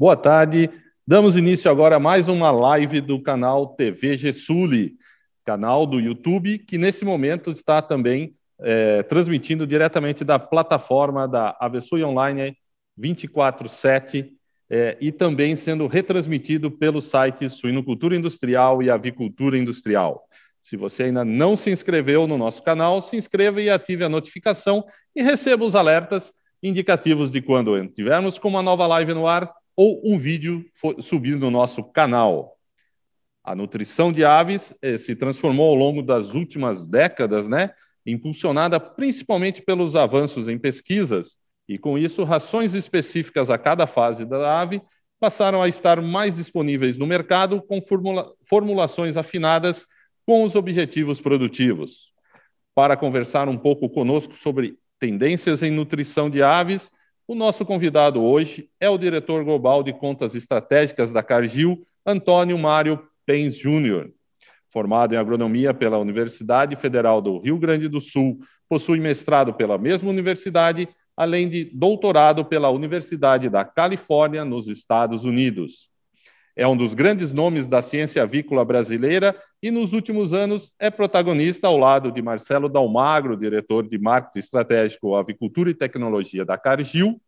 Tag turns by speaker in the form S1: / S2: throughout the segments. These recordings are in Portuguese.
S1: Boa tarde. Damos início agora a mais uma live do canal TV Gessuli, canal do YouTube, que nesse momento está também é, transmitindo diretamente da plataforma da Avesui Online 24/7 é, e também sendo retransmitido pelo site Suinocultura Industrial e Avicultura Industrial. Se você ainda não se inscreveu no nosso canal, se inscreva e ative a notificação e receba os alertas indicativos de quando tivermos com uma nova live no ar ou um vídeo subir no nosso canal. A nutrição de aves eh, se transformou ao longo das últimas décadas, né? Impulsionada principalmente pelos avanços em pesquisas, e com isso, rações específicas a cada fase da ave passaram a estar mais disponíveis no mercado com formula formulações afinadas com os objetivos produtivos. Para conversar um pouco conosco sobre tendências em nutrição de aves, o nosso convidado hoje é o diretor global de contas estratégicas da Cargill, Antônio Mário Pens Júnior. Formado em agronomia pela Universidade Federal do Rio Grande do Sul, possui mestrado pela mesma universidade, além de doutorado pela Universidade da Califórnia, nos Estados Unidos. É um dos grandes nomes da ciência avícola brasileira e, nos últimos anos, é protagonista ao lado de Marcelo Dalmagro, diretor de marketing estratégico, avicultura e tecnologia da Cargill,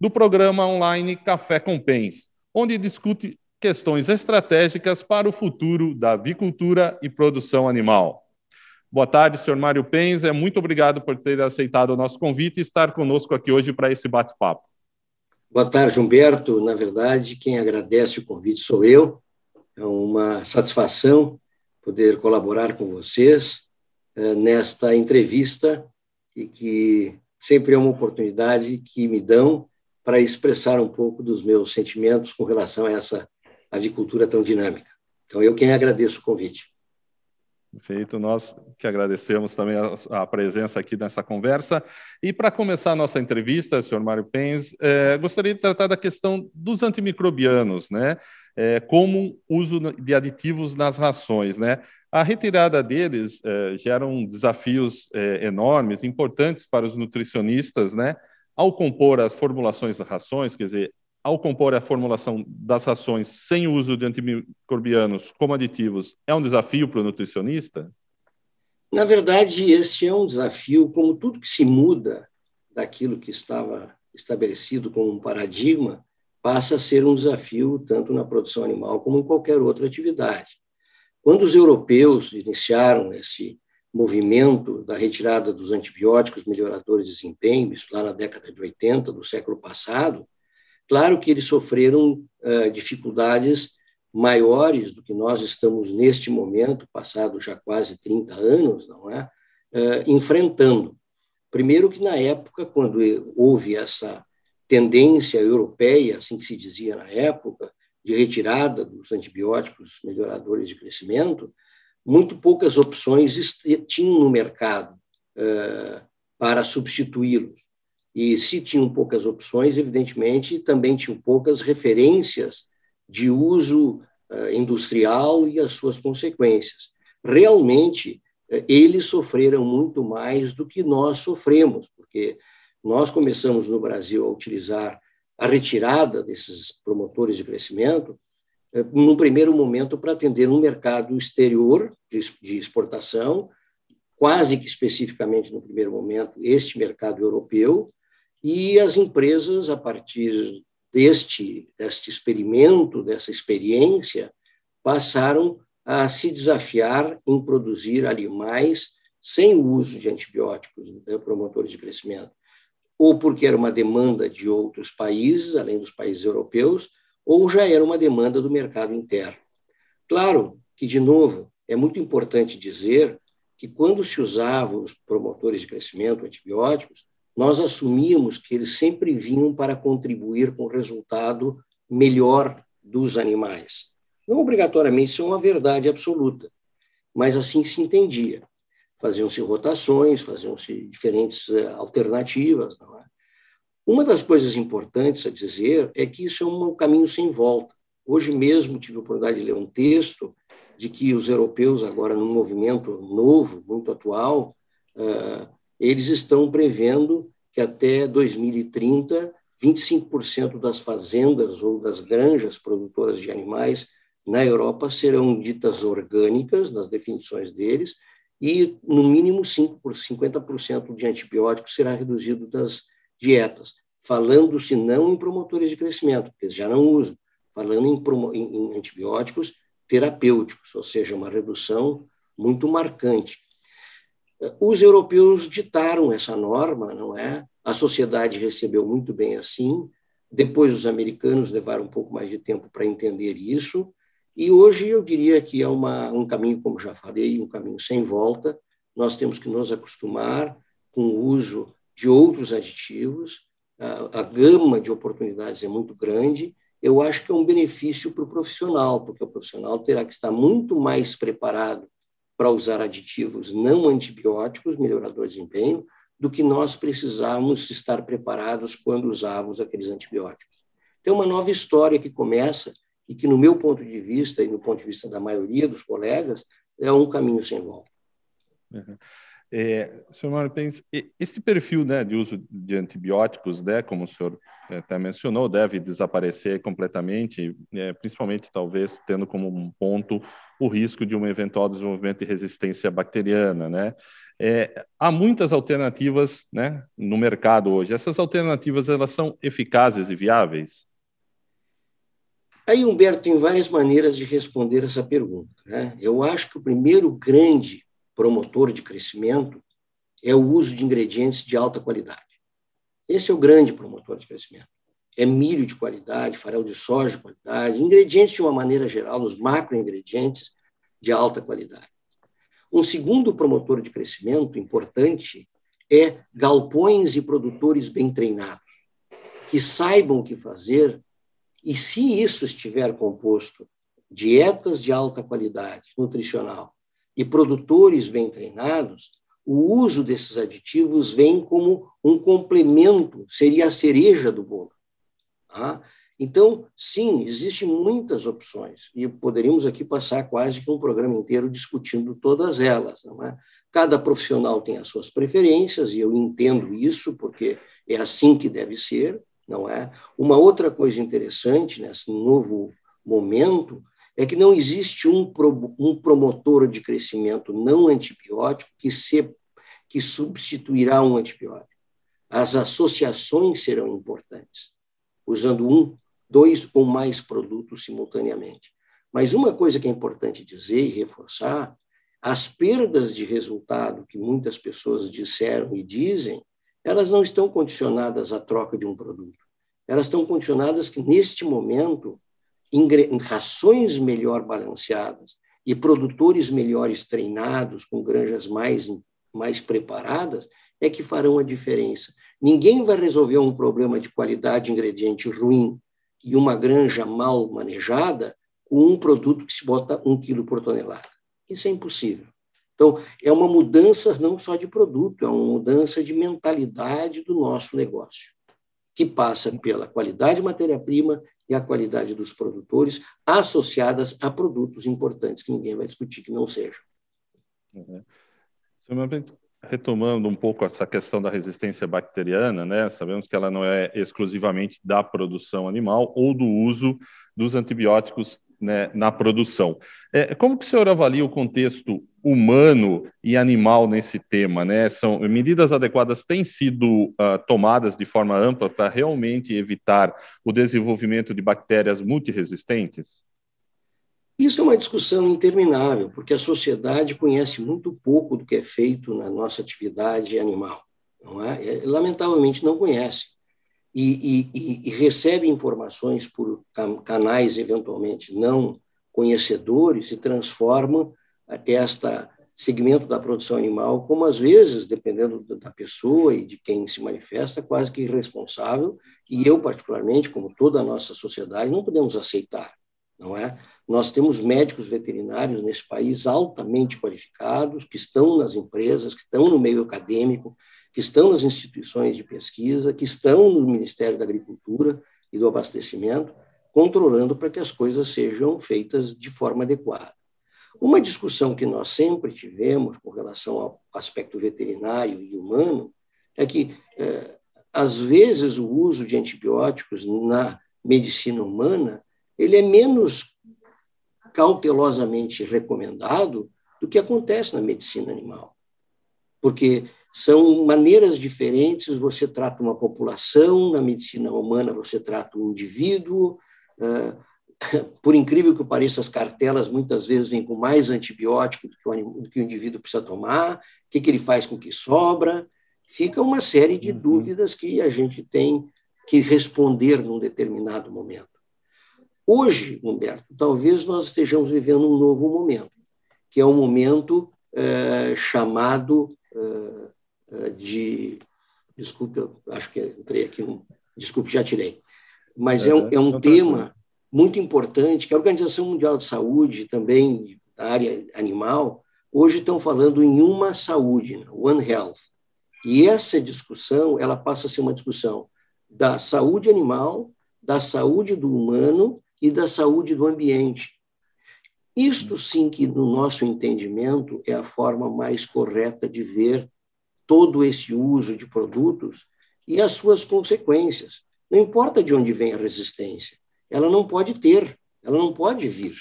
S1: do programa online Café com Pens, onde discute questões estratégicas para o futuro da avicultura e produção animal. Boa tarde, senhor Mário Pens. É muito obrigado por ter aceitado o nosso convite e estar conosco aqui hoje para esse bate-papo.
S2: Boa tarde, Humberto. Na verdade, quem agradece o convite sou eu. É uma satisfação poder colaborar com vocês eh, nesta entrevista e que sempre é uma oportunidade que me dão para expressar um pouco dos meus sentimentos com relação a essa avicultura tão dinâmica. Então, eu quem agradeço o convite.
S1: Perfeito, nós que agradecemos também a, a presença aqui nessa conversa. E para começar a nossa entrevista, senhor Mário Pens, é, gostaria de tratar da questão dos antimicrobianos, né? É, como uso de aditivos nas rações, né? A retirada deles é, geram desafios enormes, importantes para os nutricionistas, né? Ao compor as formulações das rações, quer dizer, ao compor a formulação das rações sem uso de antimicrobianos como aditivos, é um desafio para o nutricionista?
S2: Na verdade, este é um desafio, como tudo que se muda daquilo que estava estabelecido como um paradigma, passa a ser um desafio tanto na produção animal como em qualquer outra atividade. Quando os europeus iniciaram esse movimento da retirada dos antibióticos melhoradores de desempenho, isso lá na década de 80 do século passado, Claro que eles sofreram uh, dificuldades maiores do que nós estamos neste momento, passado já quase 30 anos, não é? Uh, enfrentando. Primeiro que na época, quando houve essa tendência europeia, assim que se dizia na época, de retirada dos antibióticos melhoradores de crescimento, muito poucas opções tinham no mercado uh, para substituí-los. E se tinham poucas opções, evidentemente, também tinham poucas referências de uso uh, industrial e as suas consequências. Realmente, uh, eles sofreram muito mais do que nós sofremos, porque nós começamos no Brasil a utilizar a retirada desses promotores de crescimento, uh, no primeiro momento, para atender um mercado exterior de exportação, quase que especificamente no primeiro momento, este mercado europeu, e as empresas, a partir deste, deste experimento, dessa experiência, passaram a se desafiar em produzir animais sem o uso de antibióticos né, promotores de crescimento, ou porque era uma demanda de outros países, além dos países europeus, ou já era uma demanda do mercado interno. Claro que, de novo, é muito importante dizer que quando se usavam os promotores de crescimento, antibióticos, nós assumíamos que eles sempre vinham para contribuir com o resultado melhor dos animais. Não obrigatoriamente isso é uma verdade absoluta, mas assim se entendia. Faziam-se rotações, faziam-se diferentes eh, alternativas. É? Uma das coisas importantes a dizer é que isso é um caminho sem volta. Hoje mesmo tive a oportunidade de ler um texto de que os europeus, agora num movimento novo, muito atual, uh, eles estão prevendo que até 2030 25% das fazendas ou das granjas produtoras de animais na Europa serão ditas orgânicas, nas definições deles, e no mínimo 5 por 50% de antibióticos será reduzido das dietas, falando-se não em promotores de crescimento, porque eles já não usam, falando em, em antibióticos terapêuticos, ou seja, uma redução muito marcante. Os europeus ditaram essa norma, não é? A sociedade recebeu muito bem assim. Depois, os americanos levaram um pouco mais de tempo para entender isso. E hoje eu diria que é uma, um caminho, como já falei, um caminho sem volta. Nós temos que nos acostumar com o uso de outros aditivos. A, a gama de oportunidades é muito grande. Eu acho que é um benefício para o profissional, porque o profissional terá que estar muito mais preparado para usar aditivos não antibióticos, melhoradores de desempenho, do que nós precisávamos estar preparados quando usávamos aqueles antibióticos. Tem uma nova história que começa e que, no meu ponto de vista e no ponto de vista da maioria dos colegas, é um caminho sem volta.
S1: Uhum. É, senhor Mário esse perfil né, de uso de antibióticos, né, como o senhor é, até mencionou, deve desaparecer completamente, é, principalmente talvez tendo como um ponto o risco de um eventual desenvolvimento de resistência bacteriana. Né? É, há muitas alternativas né, no mercado hoje. Essas alternativas elas são eficazes e viáveis?
S2: Aí, Humberto, tem várias maneiras de responder essa pergunta. Né? Eu acho que o primeiro grande promotor de crescimento é o uso de ingredientes de alta qualidade. Esse é o grande promotor de crescimento. É milho de qualidade, farelo de soja de qualidade, ingredientes de uma maneira geral, os macroingredientes de alta qualidade. Um segundo promotor de crescimento importante é galpões e produtores bem treinados, que saibam o que fazer, e se isso estiver composto dietas de alta qualidade nutricional e produtores bem treinados, o uso desses aditivos vem como um complemento, seria a cereja do bolo. Então, sim, existem muitas opções, e poderíamos aqui passar quase que um programa inteiro discutindo todas elas. É? Cada profissional tem as suas preferências, e eu entendo isso, porque é assim que deve ser, não é? Uma outra coisa interessante nesse novo momento é que não existe um, pro, um promotor de crescimento não antibiótico que, se, que substituirá um antibiótico. As associações serão importantes, usando um, dois ou mais produtos simultaneamente. Mas uma coisa que é importante dizer e reforçar, as perdas de resultado que muitas pessoas disseram e dizem, elas não estão condicionadas à troca de um produto. Elas estão condicionadas que, neste momento, rações melhor balanceadas e produtores melhores treinados, com granjas mais, mais preparadas, é que farão a diferença. Ninguém vai resolver um problema de qualidade de ingrediente ruim e uma granja mal manejada com um produto que se bota um quilo por tonelada. Isso é impossível. Então, é uma mudança não só de produto, é uma mudança de mentalidade do nosso negócio, que passa pela qualidade de matéria-prima e a qualidade dos produtores associadas a produtos importantes que ninguém vai discutir que não sejam.
S1: Uhum. Retomando um pouco essa questão da resistência bacteriana, né? Sabemos que ela não é exclusivamente da produção animal ou do uso dos antibióticos né, na produção. É, como que o senhor avalia o contexto humano e animal nesse tema? Né? São medidas adequadas têm sido uh, tomadas de forma ampla para realmente evitar o desenvolvimento de bactérias multiresistentes?
S2: Isso é uma discussão interminável, porque a sociedade conhece muito pouco do que é feito na nossa atividade animal. Não é? é lamentavelmente não conhece e, e, e recebe informações por canais eventualmente não conhecedores e transforma esta segmento da produção animal como às vezes, dependendo da pessoa e de quem se manifesta, quase que irresponsável, e eu particularmente, como toda a nossa sociedade, não podemos aceitar, não é? Nós temos médicos veterinários nesse país altamente qualificados, que estão nas empresas, que estão no meio acadêmico, que estão nas instituições de pesquisa, que estão no Ministério da Agricultura e do Abastecimento, controlando para que as coisas sejam feitas de forma adequada. Uma discussão que nós sempre tivemos com relação ao aspecto veterinário e humano é que é, às vezes, o uso de antibióticos na medicina humana ele é menos cautelosamente recomendado do que acontece na medicina animal. Porque são maneiras diferentes, você trata uma população, na medicina humana você trata um indivíduo, ah, por incrível que pareça, as cartelas muitas vezes vêm com mais antibiótico do que o, do que o indivíduo precisa tomar, o que, que ele faz com o que sobra, fica uma série de uhum. dúvidas que a gente tem que responder num determinado momento. Hoje, Humberto, talvez nós estejamos vivendo um novo momento, que é um momento é, chamado é, de. Desculpe, eu acho que entrei aqui. Um, desculpe, já tirei. Mas é, um, é um tema muito importante que a Organização Mundial de Saúde, também da área animal, hoje estão falando em uma saúde, né? One Health. E essa discussão, ela passa a ser uma discussão da saúde animal, da saúde do humano e da saúde do ambiente. Isto sim que, no nosso entendimento, é a forma mais correta de ver todo esse uso de produtos e as suas consequências. Não importa de onde vem a resistência, ela não pode ter, ela não pode vir.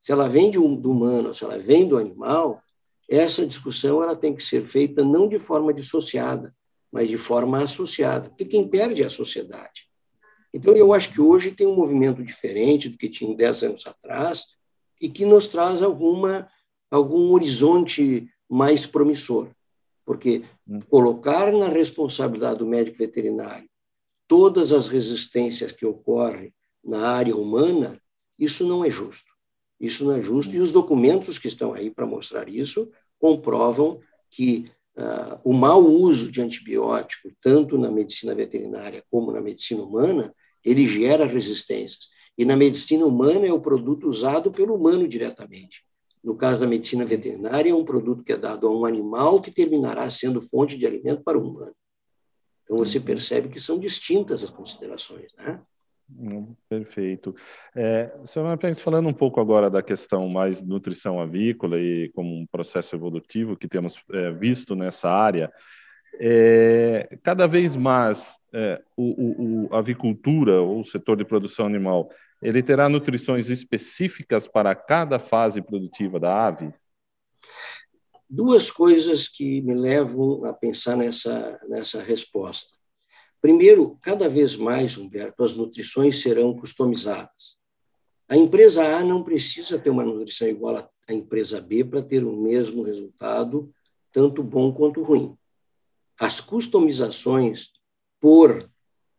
S2: Se ela vem do humano, se ela vem do animal, essa discussão ela tem que ser feita não de forma dissociada, mas de forma associada, porque quem perde é a sociedade. Então, eu acho que hoje tem um movimento diferente do que tinha 10 anos atrás e que nos traz alguma, algum horizonte mais promissor. Porque colocar na responsabilidade do médico veterinário todas as resistências que ocorrem na área humana, isso não é justo. Isso não é justo. E os documentos que estão aí para mostrar isso comprovam que uh, o mau uso de antibiótico, tanto na medicina veterinária como na medicina humana, ele gera resistências. E na medicina humana é o produto usado pelo humano diretamente. No caso da medicina veterinária, é um produto que é dado a um animal que terminará sendo fonte de alimento para o humano. Então você uhum. percebe que são distintas as considerações, né?
S1: Hum, perfeito. É, senhor falando um pouco agora da questão mais nutrição avícola e como um processo evolutivo que temos é, visto nessa área, é, cada vez mais é, o, o, a avicultura ou o setor de produção animal, ele terá nutrições específicas para cada fase produtiva da ave?
S2: Duas coisas que me levam a pensar nessa, nessa resposta. Primeiro, cada vez mais, Humberto, as nutrições serão customizadas. A empresa A não precisa ter uma nutrição igual à empresa B para ter o mesmo resultado, tanto bom quanto ruim as customizações por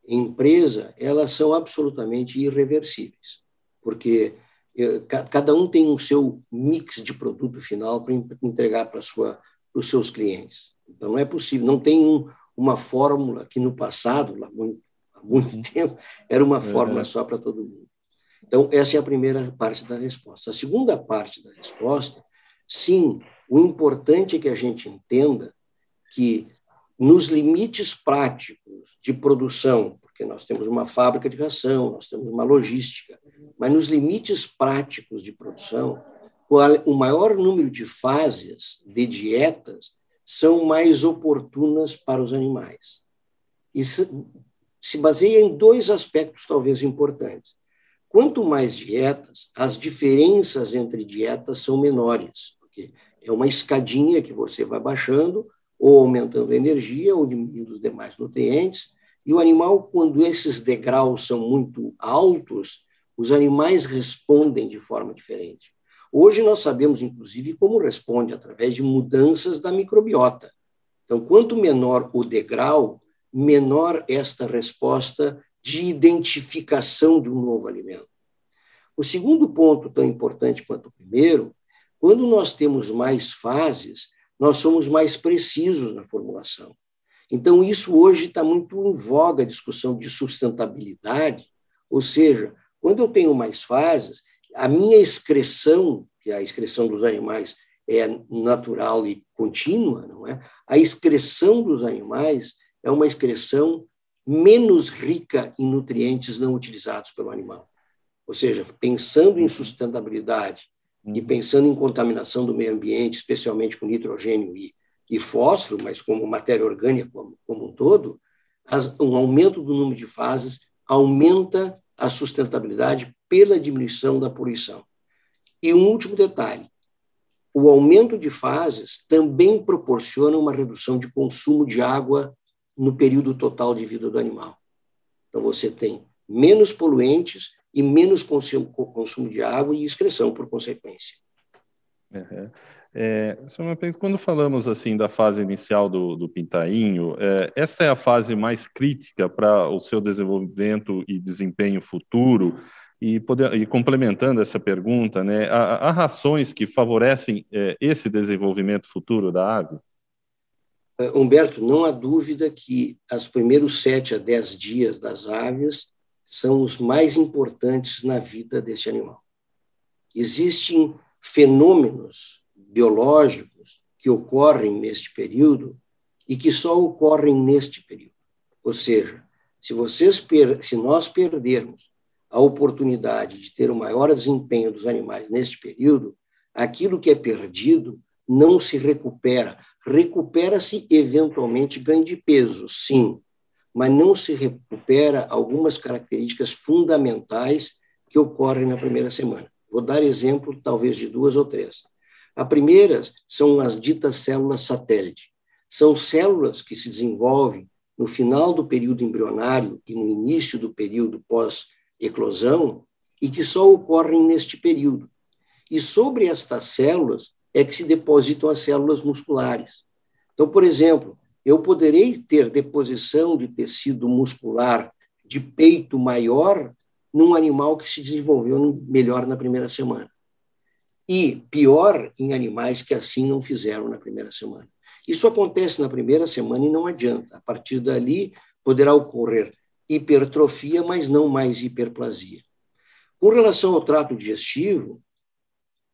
S2: empresa, elas são absolutamente irreversíveis, porque eh, cada um tem o seu mix de produto final para entregar para, sua, para os seus clientes. Então, não é possível, não tem um, uma fórmula que no passado, lá muito, há muito uhum. tempo, era uma fórmula uhum. só para todo mundo. Então, essa é a primeira parte da resposta. A segunda parte da resposta, sim, o importante é que a gente entenda que nos limites práticos de produção, porque nós temos uma fábrica de ração, nós temos uma logística, mas nos limites práticos de produção, o maior número de fases de dietas são mais oportunas para os animais. Isso se baseia em dois aspectos talvez importantes. Quanto mais dietas, as diferenças entre dietas são menores, porque é uma escadinha que você vai baixando ou aumentando a energia, ou diminuindo os demais nutrientes. E o animal, quando esses degraus são muito altos, os animais respondem de forma diferente. Hoje nós sabemos, inclusive, como responde através de mudanças da microbiota. Então, quanto menor o degrau, menor esta resposta de identificação de um novo alimento. O segundo ponto, tão importante quanto o primeiro, quando nós temos mais fases, nós somos mais precisos na formulação. Então, isso hoje está muito em voga a discussão de sustentabilidade, ou seja, quando eu tenho mais fases, a minha excreção, que é a excreção dos animais é natural e contínua, não é? A excreção dos animais é uma excreção menos rica em nutrientes não utilizados pelo animal. Ou seja, pensando em sustentabilidade e uhum. pensando em contaminação do meio ambiente, especialmente com nitrogênio e, e fósforo, mas como matéria orgânica como, como um todo, as, um aumento do número de fases aumenta a sustentabilidade pela diminuição da poluição. E um último detalhe: o aumento de fases também proporciona uma redução de consumo de água no período total de vida do animal. Então, você tem menos poluentes e menos consumo, consumo de água e excreção, por consequência.
S1: Uhum. É, quando falamos assim da fase inicial do, do pintainho, é, essa é a fase mais crítica para o seu desenvolvimento e desempenho futuro? E, poder, e complementando essa pergunta, né, há, há rações que favorecem é, esse desenvolvimento futuro da ave?
S2: É, Humberto, não há dúvida que os primeiros sete a dez dias das aves são os mais importantes na vida desse animal. Existem fenômenos biológicos que ocorrem neste período e que só ocorrem neste período. Ou seja, se, vocês, se nós perdermos a oportunidade de ter o maior desempenho dos animais neste período, aquilo que é perdido não se recupera. Recupera-se eventualmente ganho de peso, sim, mas não se recupera algumas características fundamentais que ocorrem na primeira semana. Vou dar exemplo, talvez, de duas ou três. A primeira são as ditas células satélite. São células que se desenvolvem no final do período embrionário e no início do período pós eclosão e que só ocorrem neste período. E sobre estas células é que se depositam as células musculares. Então, por exemplo, eu poderei ter deposição de tecido muscular de peito maior num animal que se desenvolveu melhor na primeira semana. E pior em animais que assim não fizeram na primeira semana. Isso acontece na primeira semana e não adianta. A partir dali poderá ocorrer hipertrofia, mas não mais hiperplasia. Com relação ao trato digestivo,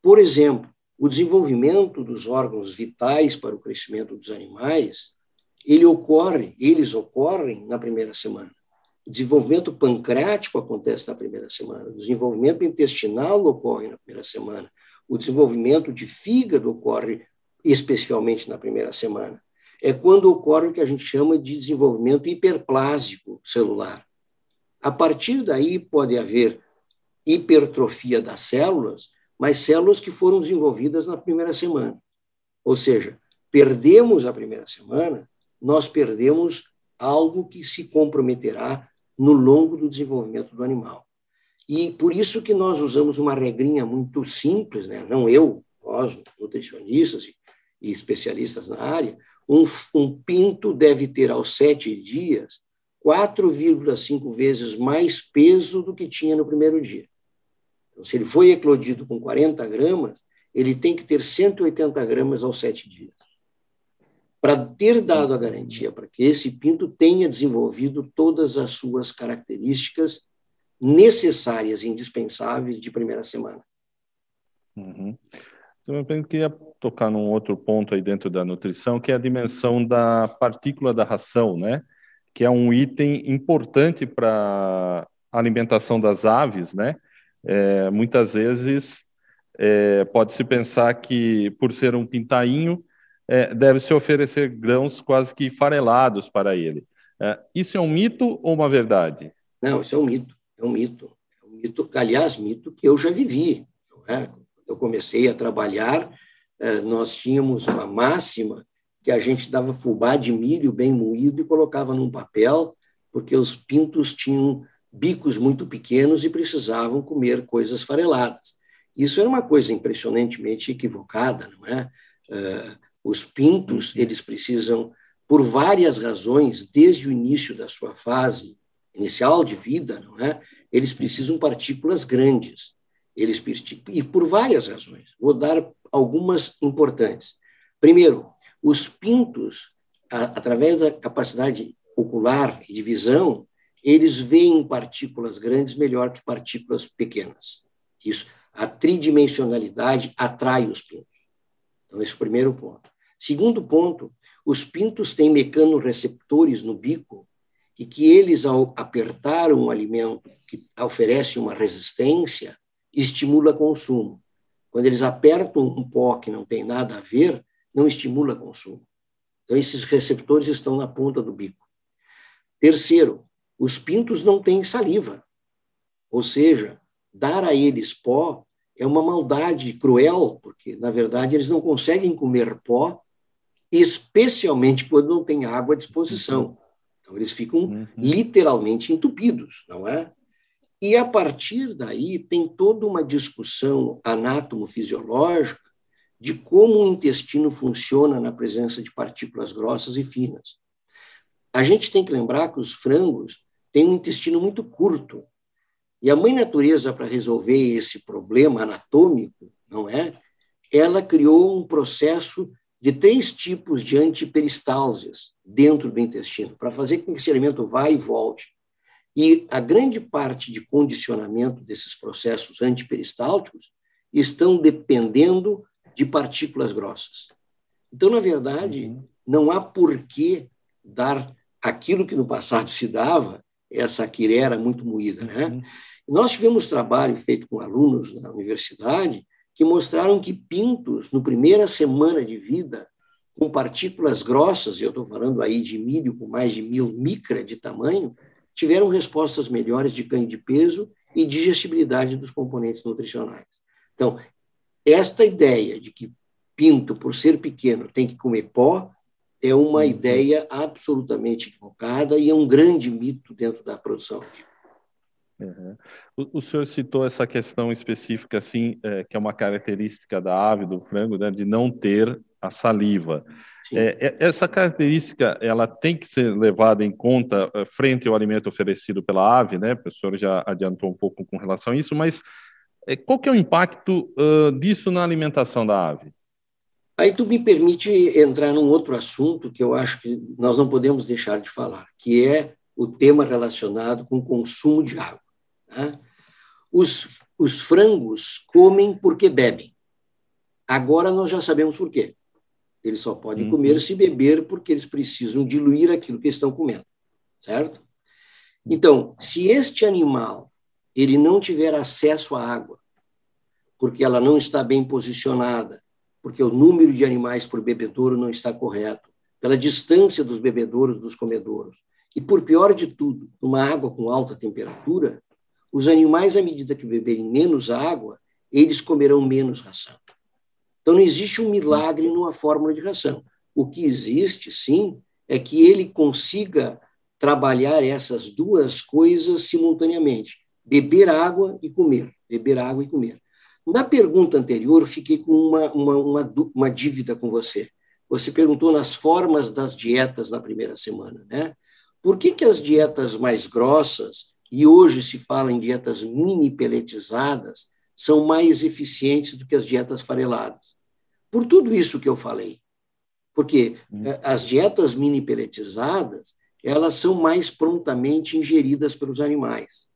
S2: por exemplo, o desenvolvimento dos órgãos vitais para o crescimento dos animais, ele ocorre, eles ocorrem na primeira semana. O desenvolvimento pancreático acontece na primeira semana, o desenvolvimento intestinal ocorre na primeira semana, o desenvolvimento de fígado ocorre especialmente na primeira semana é quando ocorre o que a gente chama de desenvolvimento hiperplásico celular. A partir daí pode haver hipertrofia das células, mas células que foram desenvolvidas na primeira semana. Ou seja, perdemos a primeira semana, nós perdemos algo que se comprometerá no longo do desenvolvimento do animal. E por isso que nós usamos uma regrinha muito simples, né? não eu, nós, nutricionistas e especialistas na área, um, um pinto deve ter aos sete dias 4,5 vezes mais peso do que tinha no primeiro dia. Então, se ele foi eclodido com 40 gramas, ele tem que ter 180 gramas aos sete dias. Para ter dado a garantia para que esse pinto tenha desenvolvido todas as suas características necessárias, indispensáveis de primeira semana.
S1: Uhum. Eu queria tocar num outro ponto aí dentro da nutrição, que é a dimensão da partícula da ração, né? Que é um item importante para a alimentação das aves, né? É, muitas vezes é, pode-se pensar que, por ser um pintainho, é, deve-se oferecer grãos quase que farelados para ele. É, isso é um mito ou uma verdade?
S2: Não, isso é um mito. É um mito. É um mito, aliás, mito que eu já vivi. É? eu comecei a trabalhar, eh, nós tínhamos uma máxima que a gente dava fubá de milho bem moído e colocava num papel, porque os pintos tinham bicos muito pequenos e precisavam comer coisas fareladas. Isso era uma coisa impressionantemente equivocada, não é? Eh, os pintos, eles precisam, por várias razões, desde o início da sua fase inicial de vida, não é? Eles precisam partículas grandes. Eles e por várias razões. Vou dar algumas importantes. Primeiro, os pintos, a, através da capacidade ocular e de visão, eles veem partículas grandes melhor que partículas pequenas. Isso, a tridimensionalidade atrai os pintos. Então, esse é o primeiro ponto. Segundo ponto, os pintos têm mecanorreceptores no bico e que eles, ao apertar um alimento que oferece uma resistência, estimula consumo. Quando eles apertam um pó que não tem nada a ver, não estimula consumo. Então, esses receptores estão na ponta do bico. Terceiro, os pintos não têm saliva, ou seja, dar a eles pó é uma maldade cruel, porque, na verdade, eles não conseguem comer pó, especialmente quando não tem água à disposição. Então, eles ficam uhum. literalmente entupidos, não é? E, a partir daí, tem toda uma discussão anátomo-fisiológica de como o intestino funciona na presença de partículas grossas e finas. A gente tem que lembrar que os frangos têm um intestino muito curto. E a mãe natureza, para resolver esse problema anatômico, não é? Ela criou um processo de três tipos de antiperistálsias dentro do intestino, para fazer com que esse alimento vá e volte. E a grande parte de condicionamento desses processos antiperistálticos estão dependendo de partículas grossas. Então, na verdade, uhum. não há por que dar aquilo que no passado se dava, essa quirera muito moída. Né? Uhum. Nós tivemos trabalho feito com alunos na universidade que mostraram que pintos, no primeira semana de vida, com partículas grossas, e eu estou falando aí de milho com mais de mil micra de tamanho, tiveram respostas melhores de ganho de peso e digestibilidade dos componentes nutricionais. Então, esta ideia de que pinto, por ser pequeno, tem que comer pó, é uma uhum. ideia absolutamente equivocada e é um grande mito dentro da produção.
S1: Uhum. O, o, senhor citou essa questão específica, assim, é, que é uma característica da ave, do frango, né, de não ter a saliva. É, é, essa característica, ela tem que ser levada em conta é, frente ao alimento oferecido pela ave, né? O senhor já adiantou um pouco com relação a isso, mas é, qual que é o impacto uh, disso na alimentação da ave?
S2: Aí tu me permite entrar num outro assunto que eu acho que nós não podemos deixar de falar, que é o tema relacionado com o consumo de água. Né? Os, os frangos comem porque bebem. Agora nós já sabemos por quê. Eles só podem uhum. comer se beber porque eles precisam diluir aquilo que estão comendo, certo? Então, se este animal ele não tiver acesso à água, porque ela não está bem posicionada, porque o número de animais por bebedouro não está correto, pela distância dos bebedouros dos comedouros, e por pior de tudo, uma água com alta temperatura, os animais, à medida que beberem menos água, eles comerão menos ração. Então, não existe um milagre numa fórmula de ração. O que existe, sim, é que ele consiga trabalhar essas duas coisas simultaneamente beber água e comer, beber água e comer. Na pergunta anterior, fiquei com uma, uma, uma, uma dívida com você. Você perguntou nas formas das dietas na primeira semana, né? Por que, que as dietas mais grossas, e hoje se fala em dietas mini peletizadas, são mais eficientes do que as dietas fareladas? Por tudo isso que eu falei. Porque hum. Eh, as dietas mini peletizadas, elas são mais prontamente ingeridas pelos animais.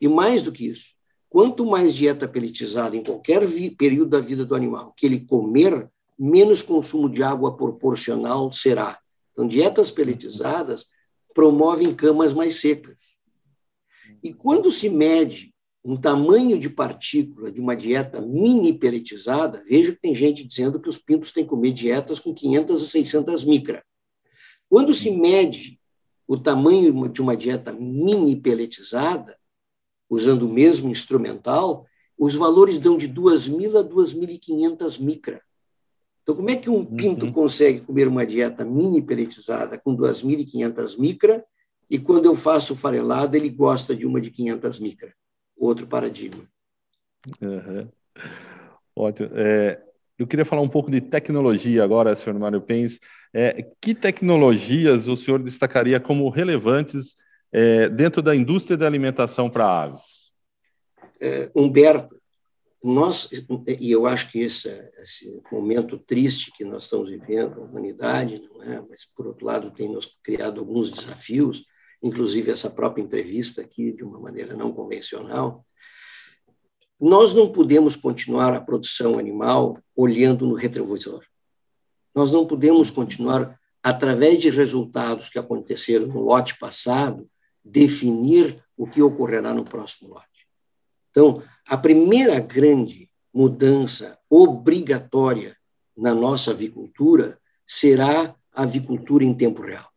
S2: E mais do que isso, quanto mais dieta pelletizada em qualquer período da vida do animal que ele comer, menos consumo de água proporcional será. Então, dietas pelletizadas promovem camas mais secas. E quando se mede um tamanho de partícula de uma dieta mini pelletizada, veja que tem gente dizendo que os pintos têm que comer dietas com 500 a 600 micra. Quando se mede o tamanho de uma dieta mini pelletizada, usando o mesmo instrumental, os valores dão de 2.000 a 2.500 micra. Então, como é que um pinto uhum. consegue comer uma dieta mini pelletizada com 2.500 micra e quando eu faço farelado, ele gosta de uma de 500 micra? Outro paradigma.
S1: Uhum. Ótimo. É, eu queria falar um pouco de tecnologia agora, senhor Mário Pens. É, que tecnologias o senhor destacaria como relevantes é, dentro da indústria da alimentação para aves?
S2: É, Humberto, nós, e eu acho que esse, esse, momento triste que nós estamos vivendo, a humanidade, não é? mas, por outro lado, tem nos criado alguns desafios, inclusive essa própria entrevista aqui, de uma maneira não convencional. Nós não podemos continuar a produção animal olhando no retrovisor. Nós não podemos continuar, através de resultados que aconteceram no lote passado, definir o que ocorrerá no próximo lote. Então, a primeira grande mudança obrigatória na nossa avicultura será a avicultura em tempo real.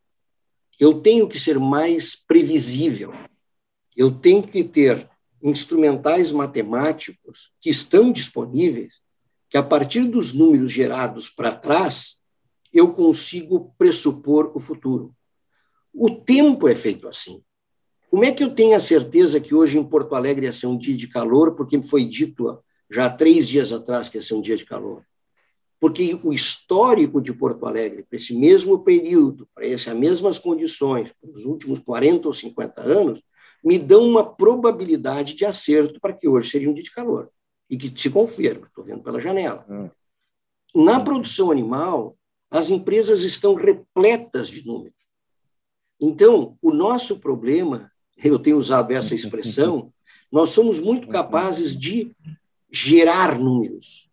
S2: Eu tenho que ser mais previsível. Eu tenho que ter instrumentais matemáticos que estão disponíveis, que a partir dos números gerados para trás, eu consigo pressupor o futuro. O tempo é feito assim. Como é que eu tenho a certeza que hoje em Porto Alegre ia ser um dia de calor, porque foi dito já três dias atrás que ia ser um dia de calor? Porque o histórico de Porto Alegre, para esse mesmo período, para essas mesmas condições, nos últimos 40 ou 50 anos, me dão uma probabilidade de acerto para que hoje seria um dia de calor. E que se confirma, estou vendo pela janela. Hum. Na produção animal, as empresas estão repletas de números. Então, o nosso problema eu tenho usado essa expressão, nós somos muito capazes de gerar números.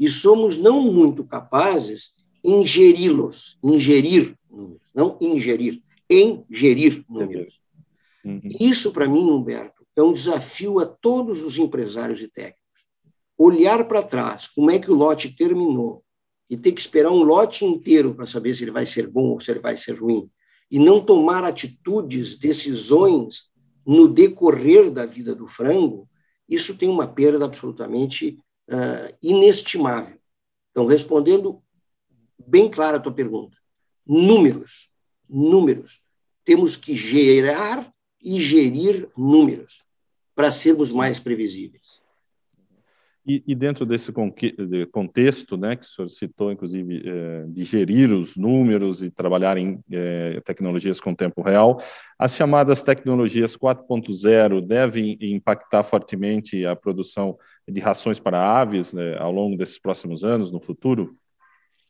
S2: E somos não muito capazes ingeri-los, ingerir números, não ingerir, ingerir números. Uhum. Isso, para mim, Humberto, é um desafio a todos os empresários e técnicos. Olhar para trás, como é que o lote terminou, e ter que esperar um lote inteiro para saber se ele vai ser bom ou se ele vai ser ruim, e não tomar atitudes, decisões no decorrer da vida do frango, isso tem uma perda absolutamente uh, inestimável. Então, respondendo bem clara a tua pergunta, números, números. Temos que gerar e gerir números para sermos mais previsíveis.
S1: E, e, dentro desse contexto, né, que o senhor citou, inclusive, é, de gerir os números e trabalhar em é, tecnologias com tempo real, as chamadas tecnologias 4.0 devem impactar fortemente a produção de rações para aves né, ao longo desses próximos anos, no futuro?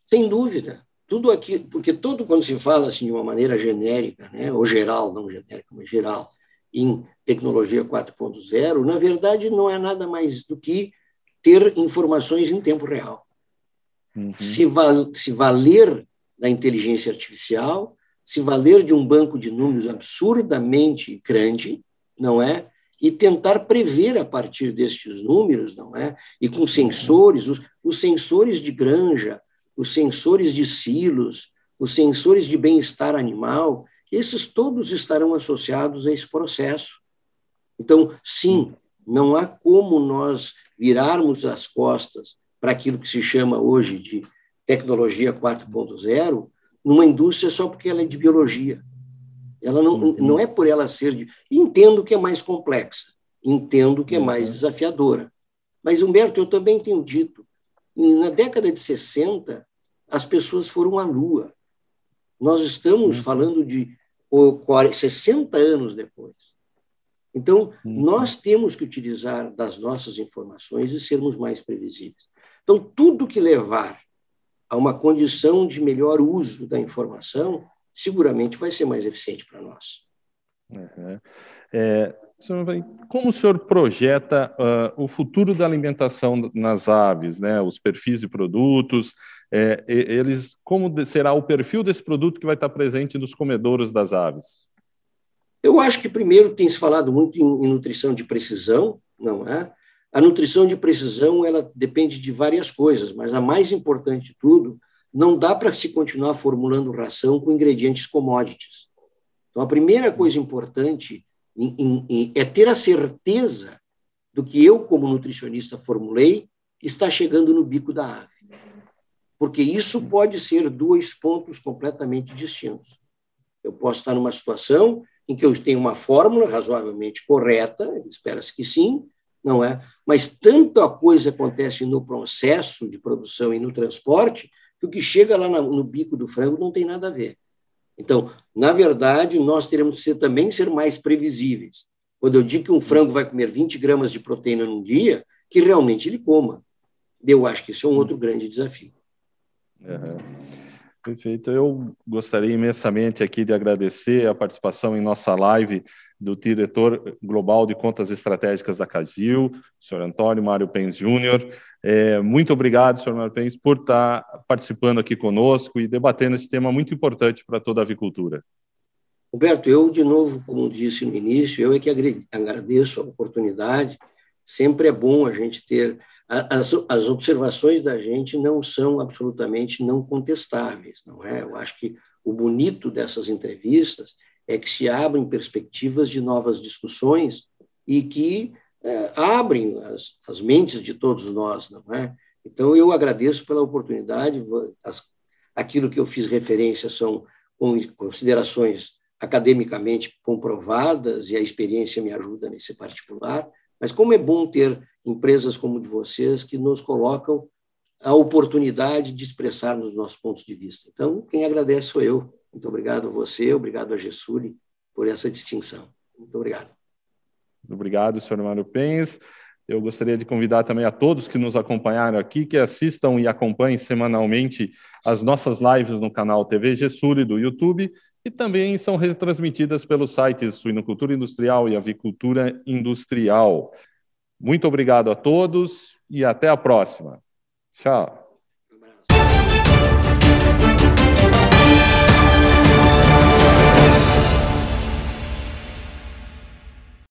S2: Sem dúvida. Tudo aqui, porque todo quando se fala assim de uma maneira genérica, né, ou geral, não genérica, mas geral, em tecnologia 4.0, na verdade não é nada mais do que ter informações em tempo real. Uhum. Se, val, se valer da inteligência artificial, se valer de um banco de números absurdamente grande, não é? E tentar prever a partir destes números, não é? E com sensores, os, os sensores de granja, os sensores de silos, os sensores de bem-estar animal, esses todos estarão associados a esse processo. Então, sim, não há como nós virarmos as costas para aquilo que se chama hoje de tecnologia 4.0 numa indústria só porque ela é de biologia. Ela não, não é por ela ser de. Entendo que é mais complexa, entendo que é mais uhum. desafiadora. Mas, Humberto, eu também tenho dito, na década de 60, as pessoas foram à Lua. Nós estamos uhum. falando de 60 anos depois. Então, uhum. nós temos que utilizar das nossas informações e sermos mais previsíveis. Então, tudo que levar a uma condição de melhor uso da informação, seguramente vai ser mais eficiente para nós.
S1: Uhum. É, como o senhor projeta uh, o futuro da alimentação nas aves, né? Os perfis de produtos, é, eles, como será o perfil desse produto que vai estar presente nos comedouros das aves?
S2: Eu acho que, primeiro, tem se falado muito em, em nutrição de precisão, não é? A nutrição de precisão ela depende de várias coisas, mas a mais importante de tudo, não dá para se continuar formulando ração com ingredientes commodities. Então, a primeira coisa importante em, em, em, é ter a certeza do que eu, como nutricionista, formulei, está chegando no bico da ave. Porque isso pode ser dois pontos completamente distintos. Eu posso estar numa situação em que eu tenho uma fórmula razoavelmente correta, espera-se que sim, não é? Mas tanta coisa acontece no processo de produção e no transporte que o que chega lá no bico do frango não tem nada a ver. Então, na verdade, nós teremos que ser, também ser mais previsíveis. Quando eu digo que um frango vai comer 20 gramas de proteína num dia, que realmente ele coma. Eu acho que isso é um outro grande desafio.
S1: Uhum. Perfeito. Eu gostaria imensamente aqui de agradecer a participação em nossa live do diretor global de contas estratégicas da Casil, senhor Antônio Mário Pens Júnior. É, muito obrigado, senhor Mário Pens, por estar participando aqui conosco e debatendo esse tema muito importante para toda a avicultura.
S2: Roberto, eu, de novo, como disse no início, eu é que agradeço a oportunidade. Sempre é bom a gente ter as, as observações da gente não são absolutamente não contestáveis, não é? Eu acho que o bonito dessas entrevistas é que se abrem perspectivas de novas discussões e que é, abrem as, as mentes de todos nós, não é? Então, eu agradeço pela oportunidade. As, aquilo que eu fiz referência são considerações academicamente comprovadas e a experiência me ajuda nesse particular. Mas como é bom ter empresas como de vocês que nos colocam a oportunidade de expressar os nossos pontos de vista. Então, quem agradece sou eu. Muito obrigado a você, obrigado a Gessuli por essa distinção. Muito obrigado.
S1: Obrigado, senhor Mário Pens. Eu gostaria de convidar também a todos que nos acompanharam aqui, que assistam e acompanhem semanalmente as nossas lives no canal TV Gessuri do YouTube e também são retransmitidas pelos sites Suinocultura Industrial e Avicultura Industrial. Muito obrigado a todos e até a próxima. Tchau.